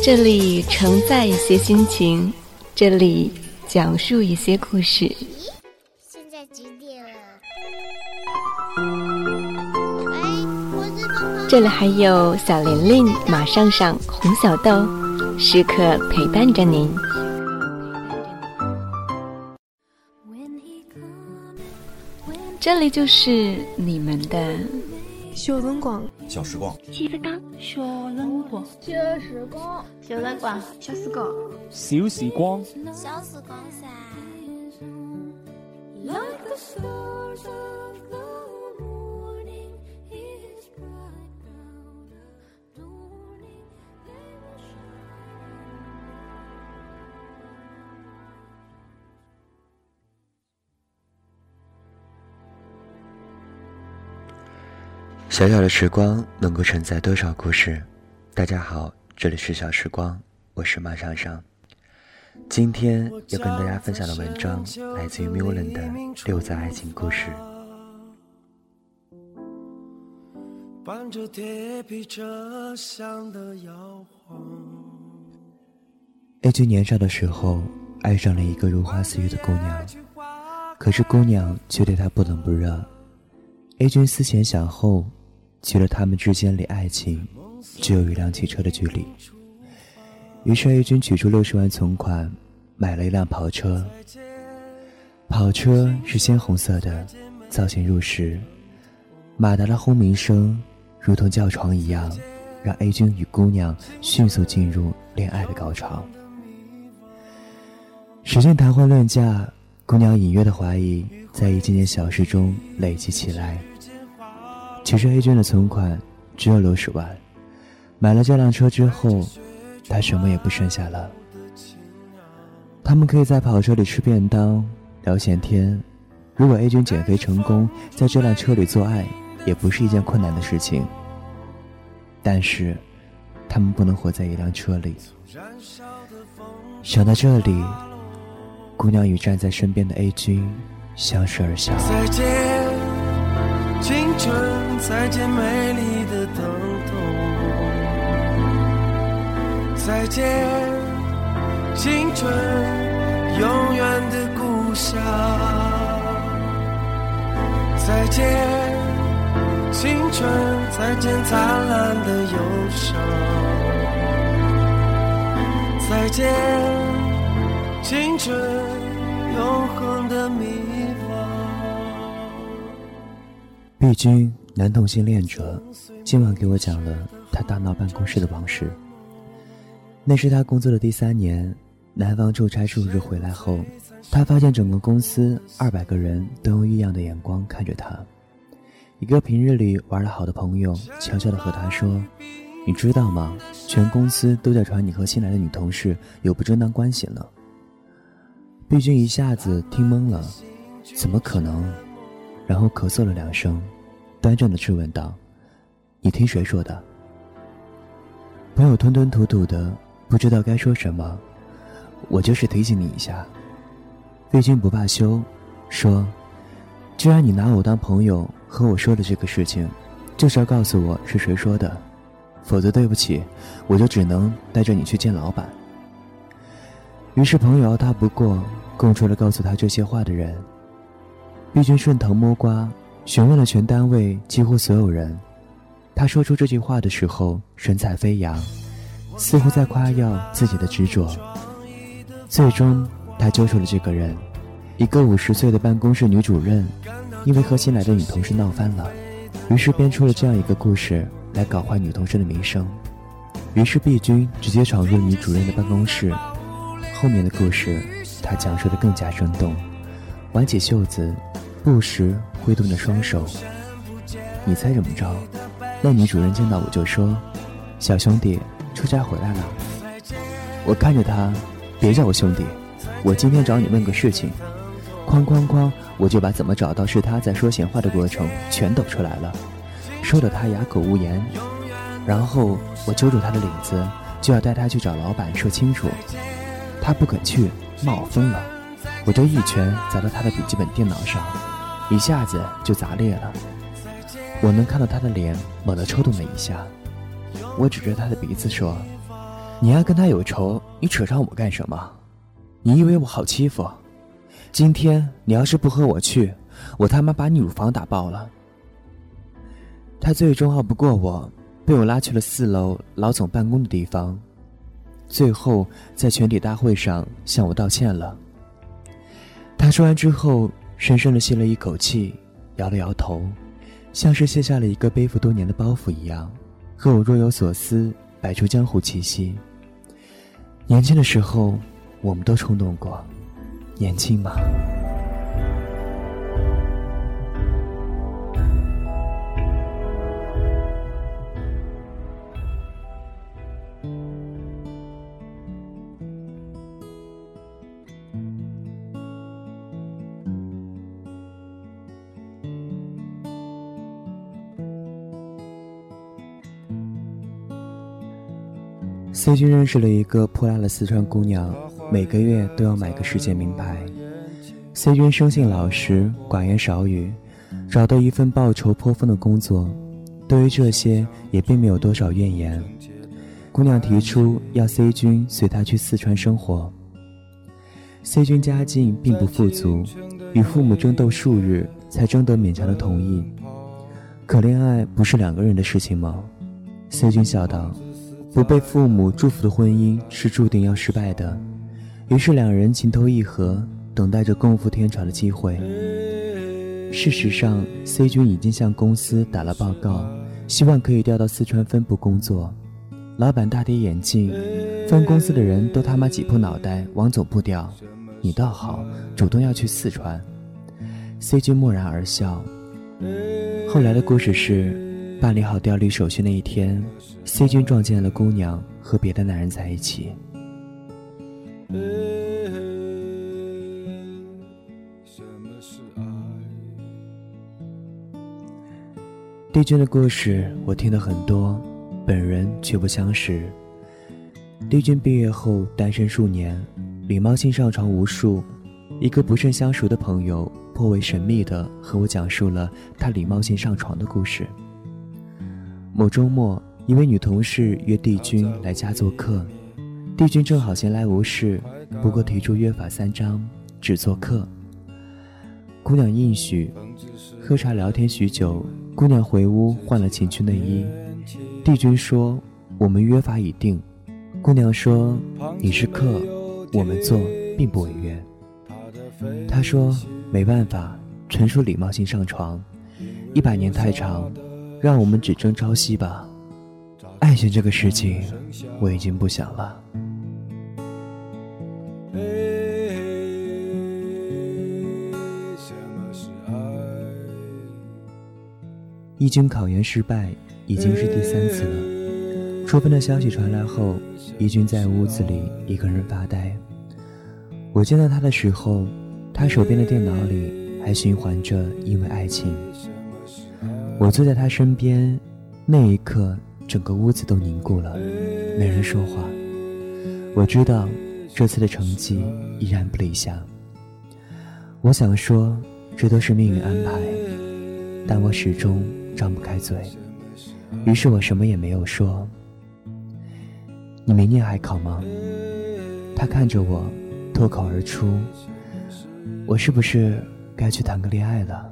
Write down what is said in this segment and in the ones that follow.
这里承载一些心情，这里讲述一些故事。这里还有小玲玲、马上上、红小豆，时刻陪伴着您。这里就是你们的小灯光。小时光，记得刚小灯光，小时光，小灯光，小时光，小时光，小时光噻。小小的时光能够承载多少故事？大家好，这里是小时光，我是马上上。今天要跟大家分享的文章来自于 Mulan 的《六则爱情故事》。A 君年少的时候爱上了一个如花似玉的姑娘，可是姑娘却对他不冷不热。A 君思前想后。觉得他们之间离爱情只有一辆汽车的距离。于是 A 君取出六十万存款，买了一辆跑车。跑车是鲜红色的，造型入时，马达的轰鸣声如同叫床一样，让 A 君与姑娘迅速进入恋爱的高潮。时间谈婚论嫁，姑娘隐约的怀疑在一件件小事中累积起来。其实 A 君的存款只有六十万，买了这辆车之后，他什么也不剩下了。他们可以在跑车里吃便当、聊闲天。如果 A 君减肥成功，在这辆车里做爱也不是一件困难的事情。但是，他们不能活在一辆车里。想到这里，姑娘与站在身边的 A 君相视而笑。再见，美丽的疼痛。再见，青春，永远的故乡。再见，青春，再见灿烂的忧伤。再见，青春，永恒的迷惘。毕竟。男同性恋者今晚给我讲了他大闹办公室的往事。那是他工作的第三年，男方出差数日回来后，他发现整个公司二百个人都用异样的眼光看着他。一个平日里玩得好的朋友悄悄地和他说：“你知道吗？全公司都在传你和新来的女同事有不正当关系呢。”毕君一下子听懵了，怎么可能？然后咳嗽了两声。端正的质问道：“你听谁说的？”朋友吞吞吐吐的，不知道该说什么。我就是提醒你一下。魏军不罢休，说：“既然你拿我当朋友和我说的这个事情，就是要告诉我是谁说的，否则对不起，我就只能带着你去见老板。”于是朋友他不过，供出了告诉他这些话的人。毕君顺藤摸瓜。询问了全单位几乎所有人，他说出这句话的时候，神采飞扬，似乎在夸耀自己的执着。最终，他揪出了这个人，一个五十岁的办公室女主任，因为和新来的女同事闹翻了，于是编出了这样一个故事来搞坏女同事的名声。于是毕军直接闯入女主任的办公室，后面的故事他讲述的更加生动，挽起袖子。不时挥动着双手，你猜怎么着？那女主人见到我就说：“小兄弟，出差回来了。”我看着他，别叫我兄弟，我今天找你问个事情。哐哐哐，我就把怎么找到是他在说闲话的过程全抖出来了，说的他哑口无言。然后我揪住他的领子，就要带他去找老板说清楚。他不肯去，骂我疯了。我就一拳砸到他的笔记本电脑上，一下子就砸裂了。我能看到他的脸猛地抽动了一下。我指着他的鼻子说：“你要跟他有仇，你扯上我干什么？你以为我好欺负？今天你要是不和我去，我他妈把你乳房打爆了。”他最终拗不过我，被我拉去了四楼老总办公的地方，最后在全体大会上向我道歉了。他说完之后，深深的吸了一口气，摇了摇头，像是卸下了一个背负多年的包袱一样，和我若有所思，摆出江湖气息。年轻的时候，我们都冲动过，年轻嘛。C 君认识了一个泼辣的四川姑娘，每个月都要买个世界名牌。C 君生性老实，寡言少语，找到一份报酬颇丰的工作，对于这些也并没有多少怨言。姑娘提出要 C 君随她去四川生活。C 君家境并不富足，与父母争斗数日才争得勉强的同意。可恋爱不是两个人的事情吗？C 君笑道。不被父母祝福的婚姻是注定要失败的，于是两人情投意合，等待着共赴天朝的机会。事实上，C 君已经向公司打了报告，希望可以调到四川分部工作。老板大跌眼镜，分公司的人都他妈挤破脑袋往总部调，你倒好，主动要去四川。C 君默然而笑。后来的故事是。办理好调离手续那一天，C 君撞见了姑娘和别的男人在一起。帝君的故事我听了很多，本人却不相识。帝君毕业后单身数年，礼貌性上床无数。一个不甚相熟的朋友颇为神秘的和我讲述了他礼貌性上床的故事。某周末，一位女同事约帝君来家做客，帝君正好闲来无事，不过提出约法三章，只做客。姑娘应许，喝茶聊天许久，姑娘回屋换了情趣内衣。帝君说：“我们约法已定。”姑娘说：“你是客，我们做并不违约。”他说：“没办法，纯属礼貌性上床，一百年太长。”让我们只争朝夕吧，爱情这个事情，我已经不想了。一军考研失败，已经是第三次了。出分的消息传来后，一军在屋子里一个人发呆。我见到他的时候，他手边的电脑里还循环着《因为爱情》。我坐在他身边，那一刻，整个屋子都凝固了，没人说话。我知道，这次的成绩依然不理想。我想说，这都是命运安排，但我始终张不开嘴。于是我什么也没有说。你明年还考吗？他看着我，脱口而出：“我是不是该去谈个恋爱了？”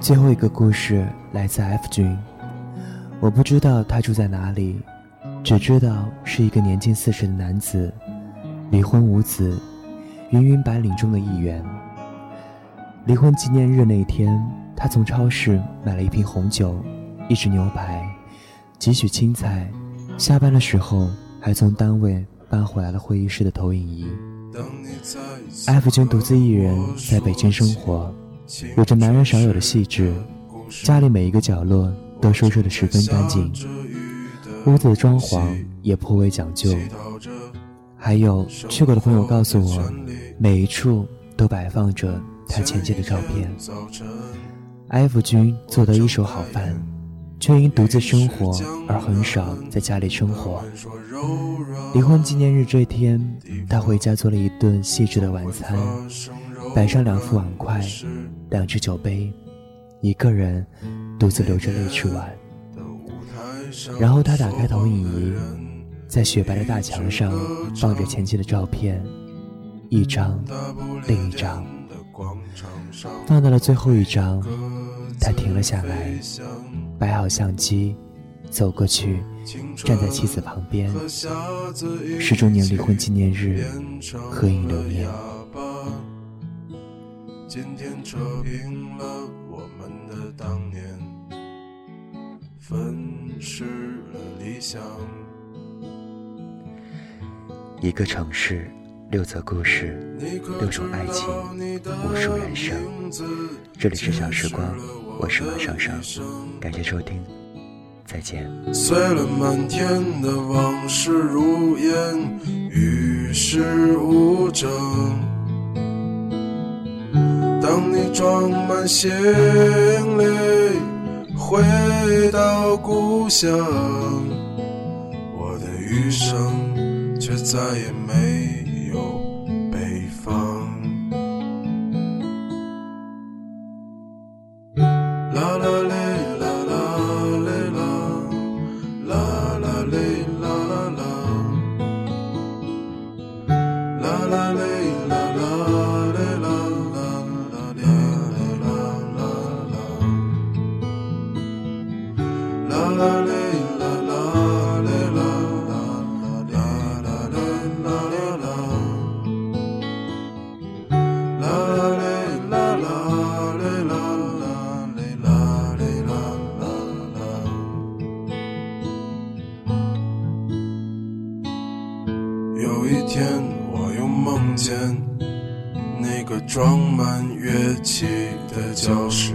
最后一个故事来自 F 君，我不知道他住在哪里，只知道是一个年近四十的男子，离婚无子，云云白领中的一员。离婚纪念日那天，他从超市买了一瓶红酒，一只牛排，几许青菜，下班的时候还从单位搬回来了会议室的投影仪。艾弗君独自一人在北京生活，有着男人少有的细致，家里每一个角落都收拾得十分干净，屋子的装潢也颇为讲究。还有去过的朋友告诉我，每一处都摆放着他前妻的照片。艾弗君做得一手好饭，却因独自生活而很少在家里生活。离婚纪念日这天，他回家做了一顿细致的晚餐，摆上两副碗筷，两只酒杯，一个人独自流着泪吃完。然后他打开投影仪，在雪白的大墙上放着前妻的照片，一张，另一张，放到了最后一张，他停了下来，摆好相机，走过去。站在妻子旁边，十周年离婚纪念日，合影留念。今天扯平了我们的当年，分失了理想。一个城市，六则故事，六种爱情，无数人生。这里是小时光，我是马上上，感谢收听。再见。碎了满天的往事如烟，与世无争。当你装满行李，回到故乡，我的余生却再也没有装满乐器的教室，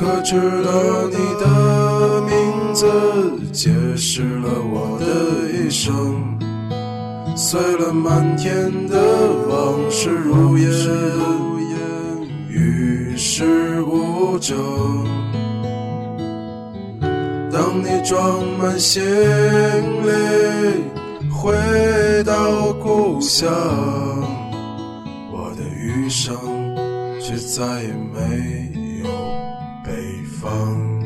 可知道你的名字，解释了我的一生。碎了满天的往事如烟，与世无争。当你装满行李，回到故乡，我的余生却再也没。风。